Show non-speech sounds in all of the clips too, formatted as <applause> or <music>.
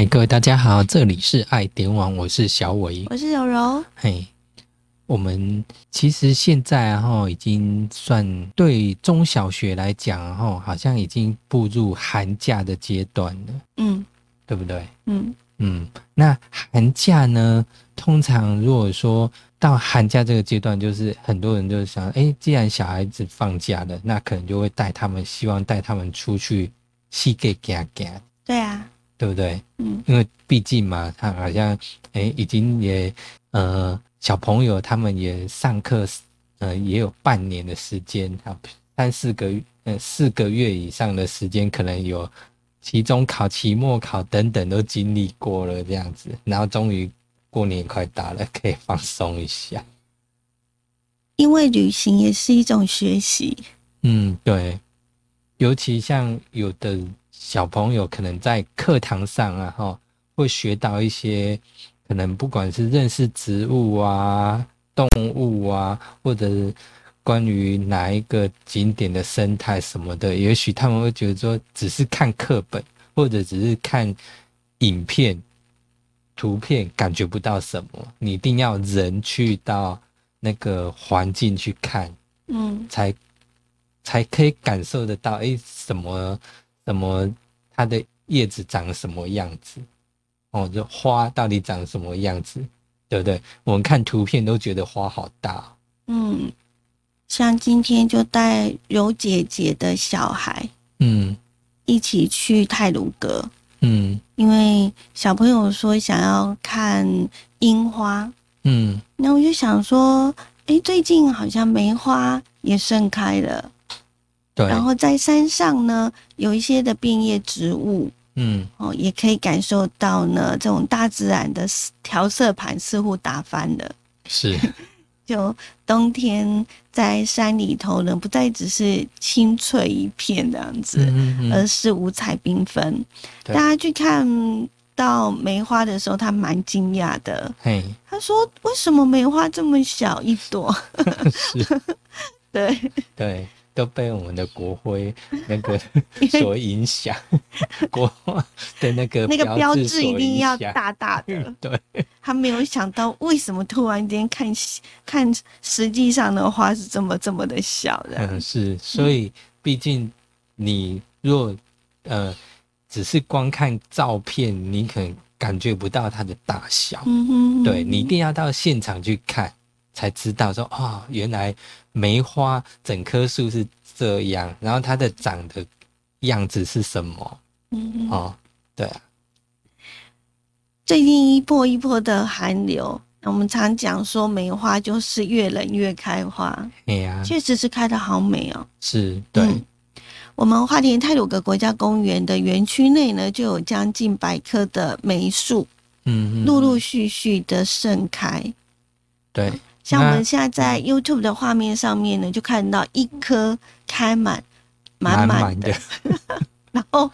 嗨，各位大家好，这里是爱点网，我是小伟，我是柔柔。嘿，我们其实现在哈已经算对中小学来讲哈，好像已经步入寒假的阶段了，嗯。对不对？嗯。嗯，那寒假呢，通常如果说到寒假这个阶段，就是很多人就是想，哎，既然小孩子放假了，那可能就会带他们，希望带他们出去戏给行行，对啊，对不对？嗯因为毕竟嘛，他好像哎，已经也呃，小朋友他们也上课，呃，也有半年的时间，啊，三四个月呃四个月以上的时间，可能有期中考、期末考等等都经历过了这样子，然后终于过年快到了，可以放松一下。因为旅行也是一种学习。嗯，对，尤其像有的小朋友可能在课堂上啊，哈，会学到一些可能不管是认识植物啊、动物啊，或者是关于哪一个景点的生态什么的，也许他们会觉得说，只是看课本或者只是看影片、图片，感觉不到什么，你一定要人去到那个环境去看。嗯才才可以感受得到，哎，什么什么，它的叶子长什么样子，哦，这花到底长什么样子，对不对？我们看图片都觉得花好大。哦，嗯，像今天就带柔姐姐的小孩嗯。一起去泰鲁阁，嗯。因为小朋友说想要看樱花，嗯，那我就想说，诶，最近好像梅花也盛开了，对，然后在山上呢有一些的变叶植物。嗯哦，也可以感受到呢，这种大自然的调色盘似乎打翻了。是，<laughs> 就冬天在山里头呢，不再只是青翠一片这样子，嗯嗯，而是五彩缤纷。大家去看到梅花的时候，他蛮惊讶的。嘿，他说：“为什么梅花这么小一朵，？” <laughs> <laughs> 对，对，都被我们的国徽 <laughs> 那个所影响，<laughs> 国花的那个那个标志志一定要大大的。对，他没有想到为什么突然间看看实际上的花是这么这么的小的。嗯，是，所以毕竟你若呃只是光看照片，你可能感觉不到它的大小。嗯哼，对你一定要到现场去看，才知道说哦、原来梅花整棵树是这样，然后它的长的样子是什么。嗯。哦？对啊，最近一波一波的寒流，我们常讲说梅花就是越冷越开花，哎呀、确实是开的好美哦。是，对，嗯。我们花莲泰鲁格国家公园的园区内呢，就有将近百棵的梅树，嗯，嗯陆陆续续的盛开。对，像我那们现在在 YouTube 的画面上面呢，就看到一棵开满满满的，满的，然后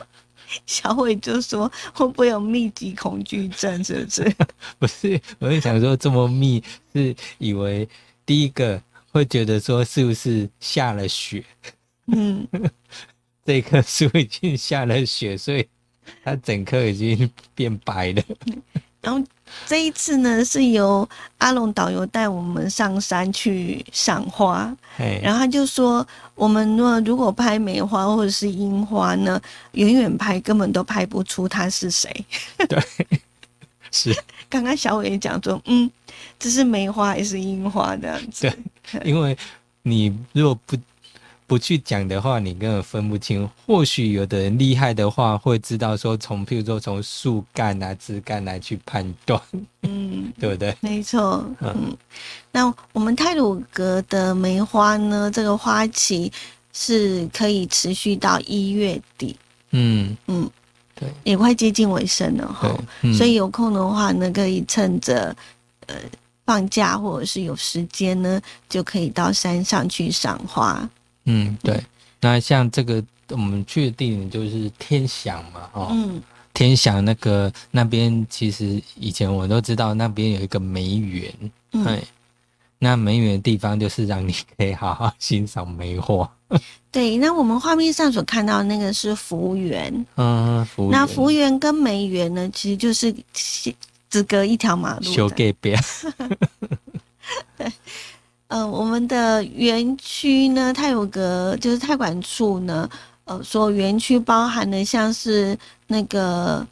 小伟就说会不会有密集恐惧症？是不是？<laughs> 不是，我是想说这么密，是以为第一个会觉得说是不是下了雪，嗯，<laughs> 这棵树已经下了雪，所以它整棵已经变白了。<laughs> 然后这一次呢，是由阿龙导游带我们上山去赏花，哎，然后他就说，我们若如果拍梅花或者是樱花呢，远远拍根本都拍不出他是谁。对 <laughs> 是刚刚小伟也讲说，嗯，这是梅花还是樱花这样子？对因为你如果不不去讲的话，你根本分不清。或许有的人厉害的话，会知道说从譬如说从树干啊、枝干来去判断，嗯，<laughs> 对不对？没错，嗯嗯。那我们泰鲁格的梅花呢，这个花期是可以持续到一月底，嗯，嗯，对也快接近尾声了哈。，嗯所以有空的话呢，可以趁着呃放假或者是有时间呢，就可以到山上去赏花。嗯对。那像这个我们去的地点就是天祥嘛，哦，嗯。天祥那个那边其实以前我都知道那边有一个梅园，嗯。哎，那梅园的地方就是让你可以好好欣赏梅花。<laughs> 对，那我们画面上所看到的那个是福园，嗯，服务那福园跟梅园呢，其实就是只隔一条马路修的。给别 <laughs> 呃，我们的园区呢，它有个就是太管处呢，呃，所有园区包含的像是那个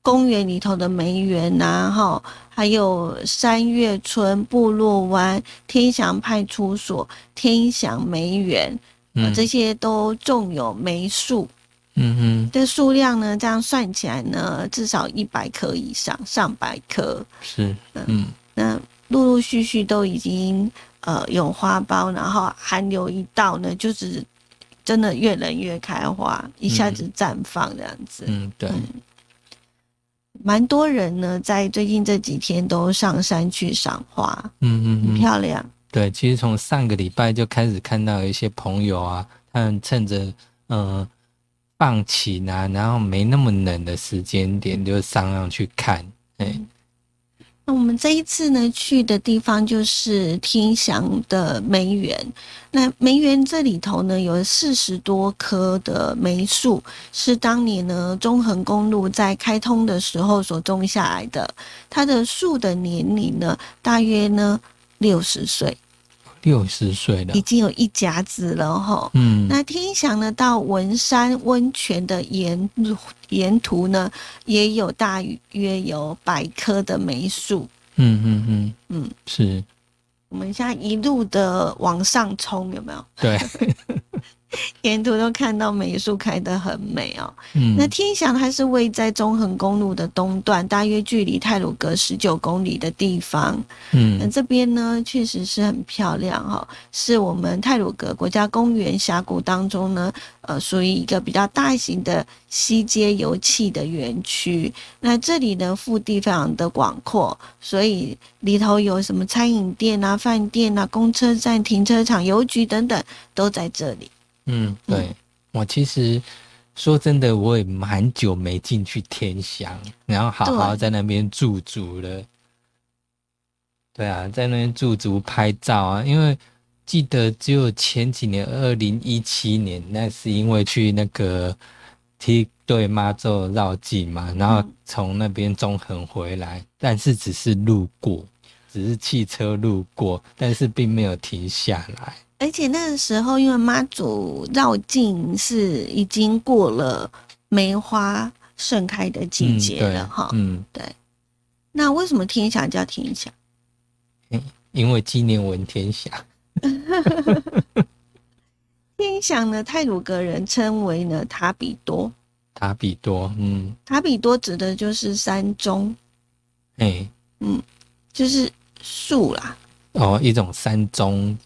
公园里头的梅园呐、哈，还有山月村、部落湾、天祥派出所、天祥梅园，呃，嗯这些都种有梅树。嗯哼，的数量呢，这样算起来呢，至少一百棵以上，上百棵。哼，是，嗯那陆陆续续都已经呃有花苞，然后寒流一到呢，就是真的越冷越开花，一下子绽放这样子。嗯，对，蛮多人呢，在最近这几天都上山去赏花，很嗯嗯。很，漂亮。对，其实从上个礼拜就开始看到有一些朋友啊，他们趁着嗯、呃放晴啊，然后没那么冷的时间点，就上上去看，哎、那我们这一次呢去的地方就是天祥的梅园。那梅园这里头呢有四十多棵的梅树，是当年呢中横公路在开通的时候所种下来的。它的树的年龄呢大约呢六十岁，六十岁了已，经有一甲子了哈。嗯，那天祥呢，到文山温泉的沿路沿途呢，也有大约有百棵的梅树。嗯嗯嗯嗯，是，我们现在一路的往上冲，有没有？对，<laughs> <laughs> 沿途都看到梅树开得很美哦。嗯，那天祥它是位在中横公路的东段，大约距离泰鲁阁十九公里的地方。嗯那嗯这边呢，确实是很漂亮哈、是我们泰鲁阁国家公园峡谷当中呢，呃，属于一个比较大型的西街油气的园区。那这里呢，腹地非常的广阔，所以里头有什么餐饮店啊、饭店啊、公车站、停车场、邮局等等，都在这里。嗯，对，我其实说真的，我也蛮久没进去天祥，然后好好在那边驻足了。对啊，在那边驻足拍照啊，因为记得只有前几年，二零一七年，那是因为去那个梯队妈祖绕境嘛，然后嗯从那边中横回来，但是只是路过，只是汽车路过，但是并没有停下来。而且那个时候，因为妈祖绕境是已经过了梅花盛开的季节了哈、嗯，对。那为什么天祥叫天祥？因为纪念文天祥。<laughs> 天祥呢，泰鲁格人称为呢塔比多，塔比多，嗯，塔比多指的就是山中，哎、就是树啦，哦，一种山中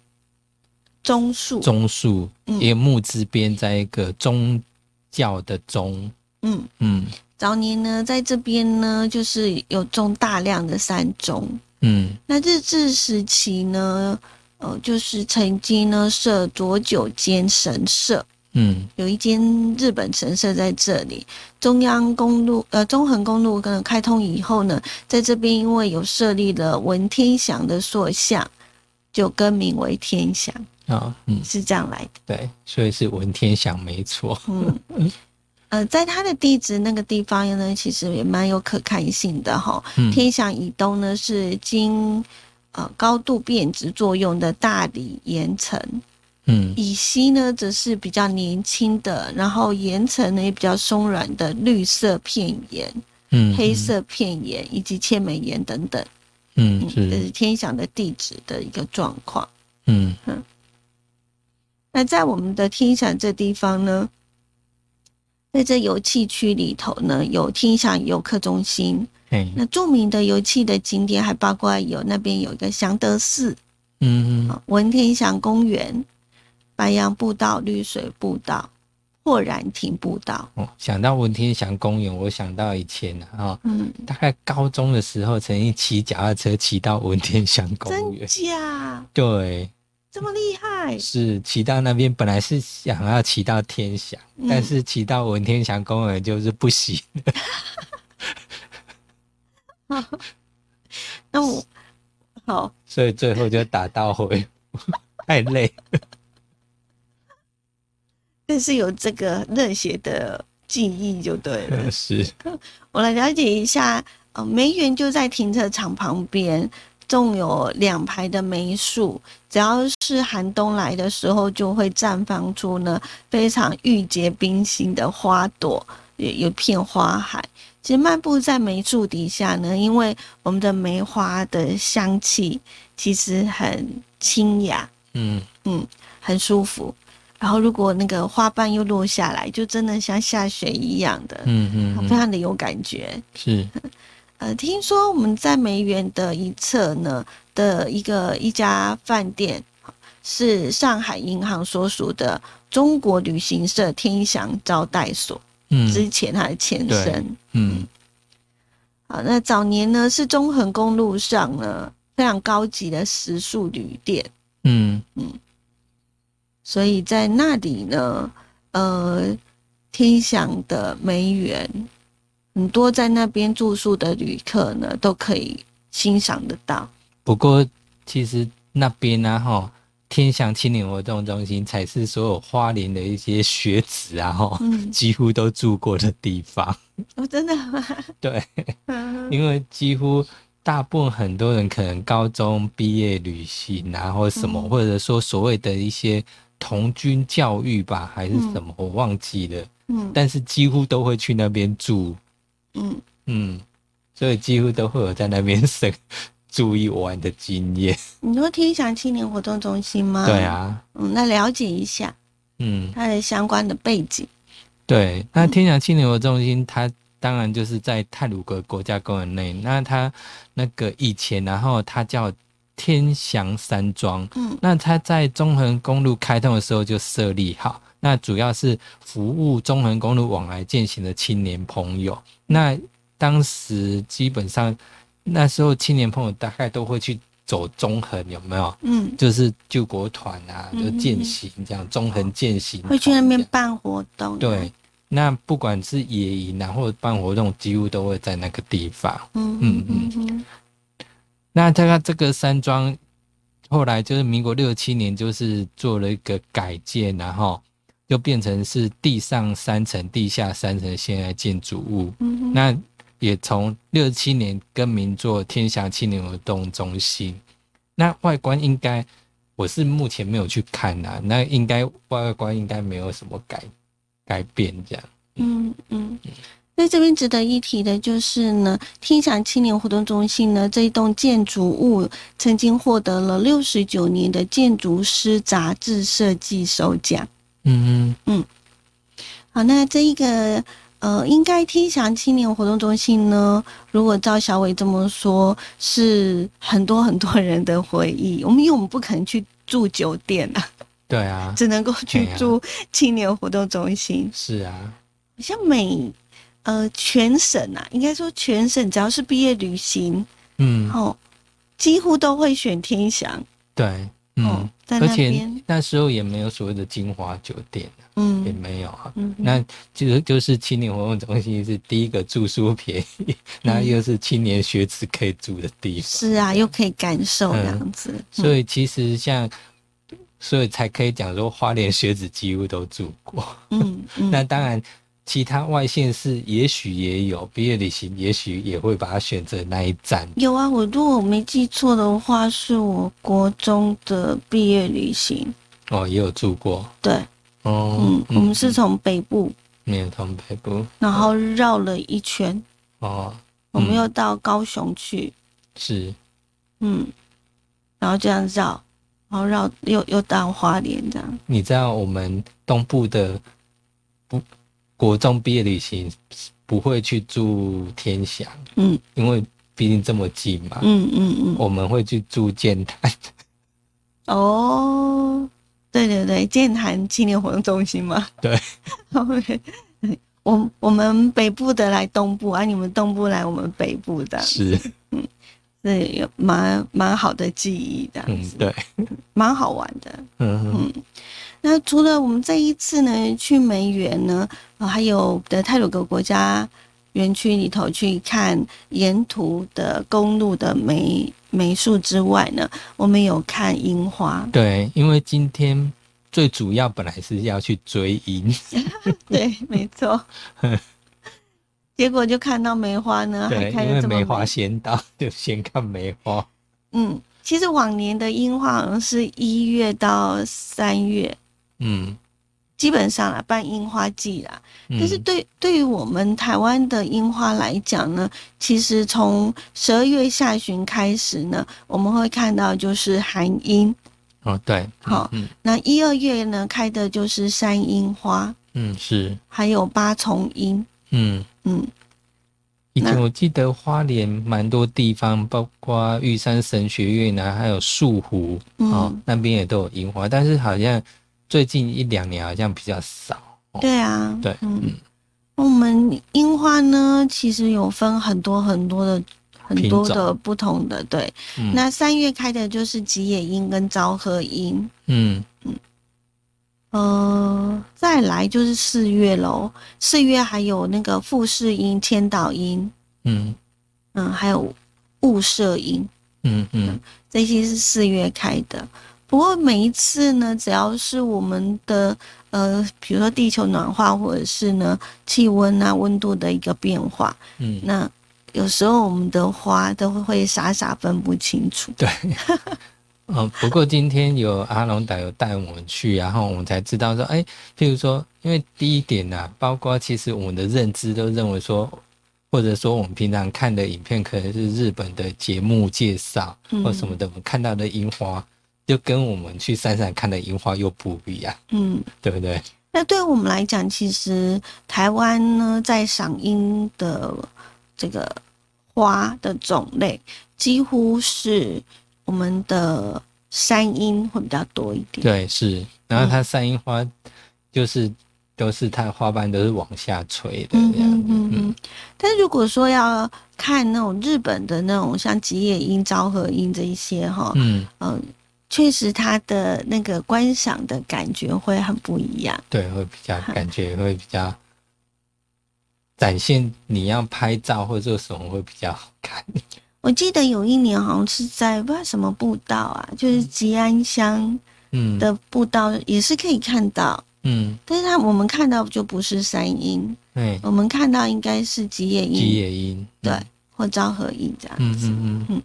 棕树。棕树，嗯。一个木字边，在一个宗教的宗，嗯，嗯。早年呢，在这边呢，就是有种大量的山中。嗯。那日治时期呢，呃，就是曾经呢设左九间神社，嗯。有一间日本神社在这里。中央公路呃中横公路跟开通以后呢，在这边因为有设立了文天祥的塑像，就更名为天祥，啊、嗯，是这样来的。对，所以是文天祥没错，嗯。呃，在他的地址那个地方呢，其实也蛮有可看性的哈。嗯天祥以东呢是经呃高度变质作用的大理岩层，嗯以西呢则是比较年轻的，然后岩层呢也比较松软的绿色片岩、嗯，黑色片岩以及切美岩等等。嗯，嗯，是这是天祥的地址的一个状况。嗯那在我们的天祥这地方呢，在这油气区里头呢，有天祥游客中心。哎那著名的油气的景点还包括有那边有一个祥德寺、嗯嗯啊文天祥公园、白杨步道、绿水步道、豁然亭步道。哦，想到文天祥公园，我想到以前啊，哦嗯，大概高中的时候，曾经骑脚踏车骑到文天祥公园真园，假对，这么厉害？是骑到那边，本来是想要骑到天祥，嗯但是骑到文天祥公园就是不行。<laughs> 那我好，所以最后就打道回，太累。但是有这个热血的记忆就对了。<laughs> 是，我来了解一下，呃，梅园就在停车场旁边，种有两排的梅树，只要是寒冬来的时候，就会绽放出呢非常玉洁冰心的花朵，有有片花海。其实漫步在梅树底下呢，因为我们的梅花的香气其实很清雅，嗯嗯，很舒服。然后如果那个花瓣又落下来，就真的像下雪一样的，嗯嗯，非常的有感觉。是，<laughs> 呃，听说我们在梅园的一侧呢的一个一家饭店，是上海银行所属的中国旅行社天祥招待所，嗯。之前它的前身。嗯。好，那早年呢是中横公路上呢非常高级的食宿旅店，嗯所以在那里呢，呃，天祥的梅园，很多在那边住宿的旅客呢都可以欣赏得到。不过其实那边呢，哈，天祥青年活动中心才是所有花莲的一些学子啊，哈，嗯，几乎都住过的地方。哦，真的吗？对，<laughs> 嗯因为几乎大部分很多人可能高中毕业旅行啊，或者什么，嗯或者说所谓的一些童军教育吧，还是什么，我忘记了。嗯但是几乎都会去那边住，嗯，嗯，所以几乎都会有在那边生 <laughs> 住一晚的经验。你说天祥青年活动中心吗？对，啊，嗯，那了解一下嗯，它的相关的背景。对。那天祥青年活动中心，它当然就是在泰鲁阁国家公园内。那它那个以前，然后它叫天祥山庄。嗯那它在中横公路开通的时候就设立好，那主要是服务中横公路往来践行的青年朋友。那当时基本上那时候青年朋友大概都会去走中横，有没有？嗯，就是救国团啊，嗯就践行这样，中横践行会去那边办活动。对，，那不管是野营啊，或者办活动，几乎都会在那个地方。嗯嗯嗯嗯那这个这个山庄后来就是民国六七年，就是做了一个改建，然后就变成是地上三层、地下三层现在建筑物。嗯，那也从六七年更名做天祥青年活动中心。那外观应该我是目前没有去看呐、那应该外观应该没有什么改改变这样。嗯嗯。在这边值得一提的就是呢，天祥青年活动中心呢这一栋建筑物曾经获得了六十九年的建筑师杂志设计首奖。嗯嗯好，那这一个呃，应该天祥青年活动中心呢，如果照小伟这么说，是很多很多人的回忆。我们因为我们不可能去住酒店啊，对啊，只能够去住青年活动中心。是啊，像每呃全省啊，应该说全省只要是毕业旅行，嗯，哦，几乎都会选天祥对，哦嗯，，在而且那时候也没有所谓的金华酒店，嗯也嗯没有啊。嗯，那其实就是青年活动中心是第一个住宿便宜，<laughs> 那又是青年学子可以住的地方。是啊，又可以感受这嗯样子，所以其实像，所以才可以讲说花莲学子几乎都住过。嗯嗯，<laughs> 那当然，其他外县市也许也有毕业旅行，也许也会把它选择那一站。有啊，我如果我没记错的话，是我国中的毕业旅行。哦，也有住过。对，哦，嗯，我们是从北部，没有从北部。然后绕了一圈，哦，我们嗯又到高雄去，是嗯，然后这样绕，然后绕又又到花莲这样。你知道我们东部的不国中毕业旅行不会去住天祥，嗯。因为毕竟这么近嘛。嗯嗯嗯，我们会去住建潭。哦，对对对，健谈青年活动中心嘛。对。<laughs> OK，我我们北部的来东部，啊，你们东部来我们北部的，是，是有蛮蛮好的记忆这样嗯，子，对，蛮好玩的。嗯嗯，那除了我们这一次呢去梅园呢，呃还有的泰鲁格国家园区里头去看沿途的公路的梅梅树之外呢，我们有看樱花。对，因为今天最主要本来是要去追樱，<laughs> 对，没错。<laughs> 结果就看到梅花呢，还对，开的这么因为梅花先到，<laughs> 就先看梅花。嗯，其实往年的樱花好像是一月到三月，嗯，基本上啦办樱花季啦。嗯但是对对于我们台湾的樱花来讲呢，其实从十二月下旬开始呢，我们会看到就是寒樱，哦，对，好嗯那一二月呢开的就是山樱花，嗯是，还有八重樱。嗯。嗯，以前我记得花莲蛮多地方，包括玉山神学院啊，还有树湖、哦嗯，那边也都有樱花，但是好像最近一两年好像比较少。哦对啊，对嗯，我们樱花呢，其实有分很多很多的。很多的不同的对，嗯。那三月开的就是吉野樱跟昭和樱，嗯。呃，再来就是四月喽。四月还有那个富士樱、千岛樱，嗯嗯，还有雾社音，嗯嗯这些是四月开的。不过每一次呢，只要是我们的呃，比如说地球暖化，或者是呢气温啊温度的一个变化，嗯，那有时候我们的花都会傻傻分不清楚。对。<laughs> 哦，不过今天有阿龙导游带我们去，然后我们才知道说，哎，譬如说，因为第一点呢、包括其实我们的认知都认为说，或者说我们平常看的影片可能是日本的节目介绍嗯或什么的，我们看到的樱花就跟我们去山上看的樱花又不一样，嗯，对不对？那对我们来讲，其实台湾呢，在赏樱的这个花的种类，几乎是我们的山樱会比较多一点。对，是。然后它山樱花就是都是它的花瓣都是往下垂的嗯这样子，嗯嗯嗯。但如果说要看那种日本的那种像吉野樱、昭和樱这一些哈，嗯，嗯，确实它的那个观赏的感觉会很不一样。对，会比较感觉会比较展现你要拍照或者做什么会比较好看。我记得有一年好像是在不知道什么步道啊，就是吉安乡嗯的步道也是可以看到，嗯，但是它我们看到就不是山樱，对，我们看到应该是吉野吉，野樱，对，或昭和樱这样嗯子。嗯嗯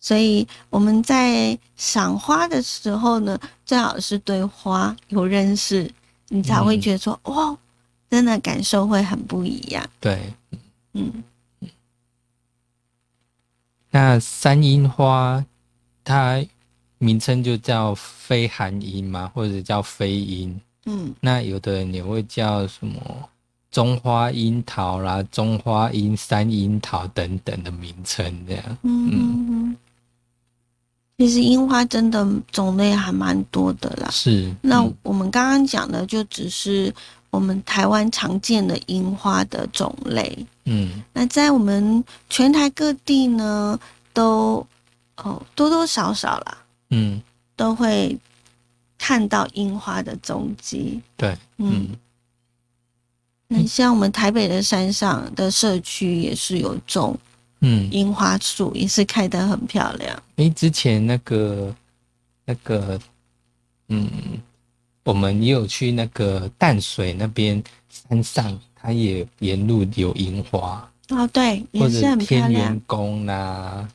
所以我们在赏花的时候呢，最好是对花有认识，你才会嗯觉得说，哇，真的感受会很不一样。对。嗯，那山樱花它名称就叫非寒樱嘛，或者叫飞樱。嗯那有的人也会叫什么中花樱桃啦、中花樱、山樱桃等等的名称，这样。嗯。其实樱花真的种类还蛮多的啦。是。那嗯我们刚刚讲的就只是我们台湾常见的樱花的种类。嗯那在我们全台各地呢，都哦多多少少啦，嗯，都会看到樱花的踪迹。对，嗯，嗯那像我们台北的山上的社区也是有种嗯。樱花树，也是开得很漂亮。诶，之前那个那个，嗯，我们也有去那个淡水那边山上，它也沿路有樱花，哦，对，或也是很漂者天亮元。宫啦。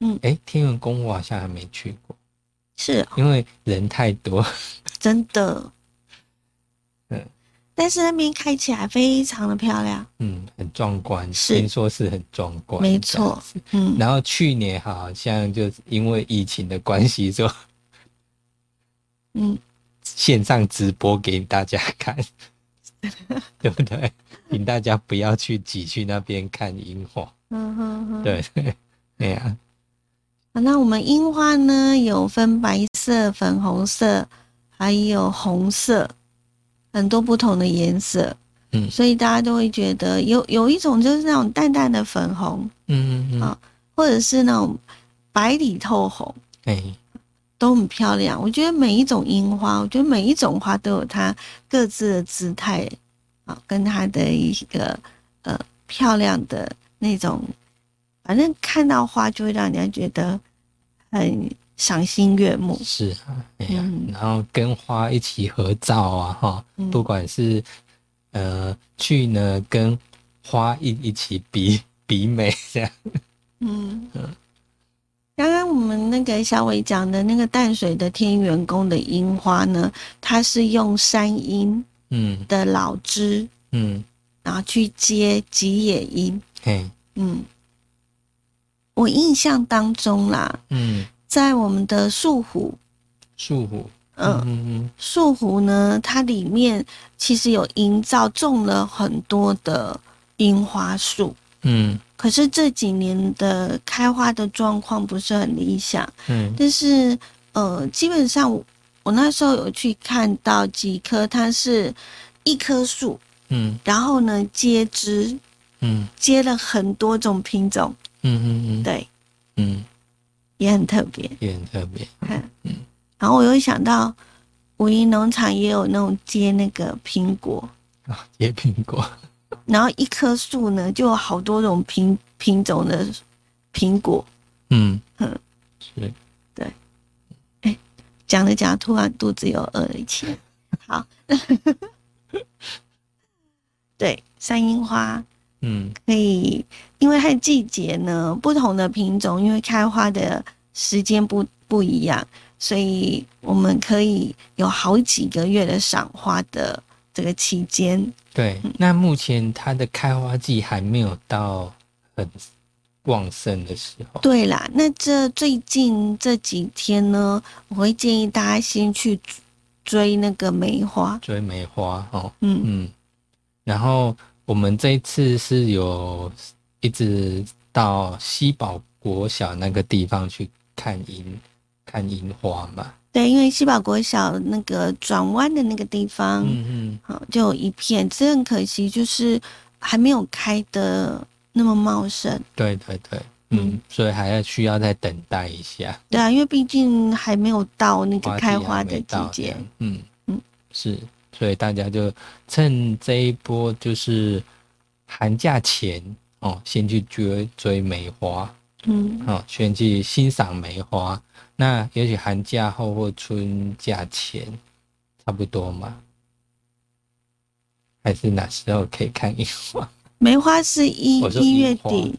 嗯诶，天元宫我好像还没去过，是哦因为人太多。<laughs> 真的。嗯，但是那边开起来非常的漂亮。嗯，很壮观，是听说是很壮观，没错。嗯，然后去年好像就是因为疫情的关系，就嗯，线上直播给大家看，<laughs> 对不对？请大家不要去挤去那边看樱花，嗯哼哼。对，对 <laughs> 呀，啊那我们樱花呢，有分白色、粉红色，还有红色，很多不同的颜色。嗯所以大家都会觉得有有一种就是那种淡淡的粉红，嗯嗯嗯，啊或者是那种白里透红，哎，都很漂亮。我觉得每一种樱花，我觉得每一种花都有它各自的姿态啊，跟它的一个呃漂亮的那种，反正看到花就会让人家觉得很赏心悦目。是啊，哎呀，嗯然后跟花一起合照啊，哈，嗯不管是呃去呢跟花一一起比比美这样，嗯嗯，刚刚我们那个小伟讲的那个淡水的天元宫的樱花呢，它是用山樱嗯。的老枝，嗯，然后去接吉野樱。嘿，嗯，我印象当中啦，嗯，在我们的树湖，树虎，嗯，嗯嗯树湖呢，它里面其实有营造种了很多的樱花树，嗯。可是这几年的开花的状况不是很理想。嗯。但是呃，基本上我我那时候有去看到几棵，它是一棵树，嗯。然后呢接枝，嗯。接了很多种品种，嗯嗯嗯，对，嗯，也很特别。也很特别，嗯。然后我又想到五一农场也有那种接那个苹果，啊，接苹果，然后一棵树呢就有好多种品品种的苹果。嗯嗯是，讲着讲着，突然肚子又饿了起来。好，<laughs> 对，山樱花嗯可以，因为它的季节呢，不同的品种，因为开花的时间不不一样，所以我们可以有好几个月的赏花的这个期间。对，那目前它的开花季还没有到很旺盛的时候，对啦，那这最近这几天呢，我会建议大家先去追那个梅花。追梅花哦，嗯。嗯，然后我们这一次是有一直到西宝国小那个地方去看樱看樱花嘛，对，因为西宝国小那个转弯的那个地方，嗯好、就有一片，只是很可惜，就是还没有开的那么茂盛。嗯，对对对，嗯，嗯所以还要需要再等待一下，对啊，因为毕竟还没有到那个开花的季节。嗯嗯是，所以大家就趁这一波就是寒假前哦，先去追追梅花，嗯，哦，先去欣赏梅花。那也许寒假后或春假前，差不多嘛？还是哪时候可以看樱花？梅花是一一月底，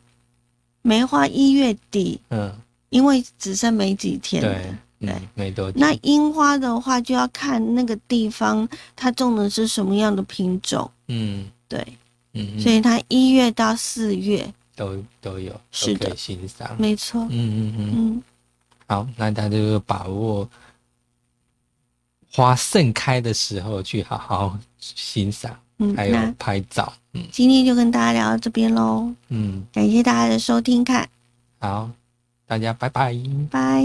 梅花一月底，嗯，因为只剩没几天。了。对，对。嗯，没多久。那樱花的话，就要看那个地方它种的是什么样的品种，嗯。对，嗯，嗯。所以它一月到四月，都都有，是的。欣赏。没错，嗯嗯嗯，嗯，好，那大家就把握花盛开的时候去好好欣赏，嗯，还有拍照。嗯今天就跟大家聊到这边喽，嗯，感谢大家的收听看，好，大家拜拜。拜。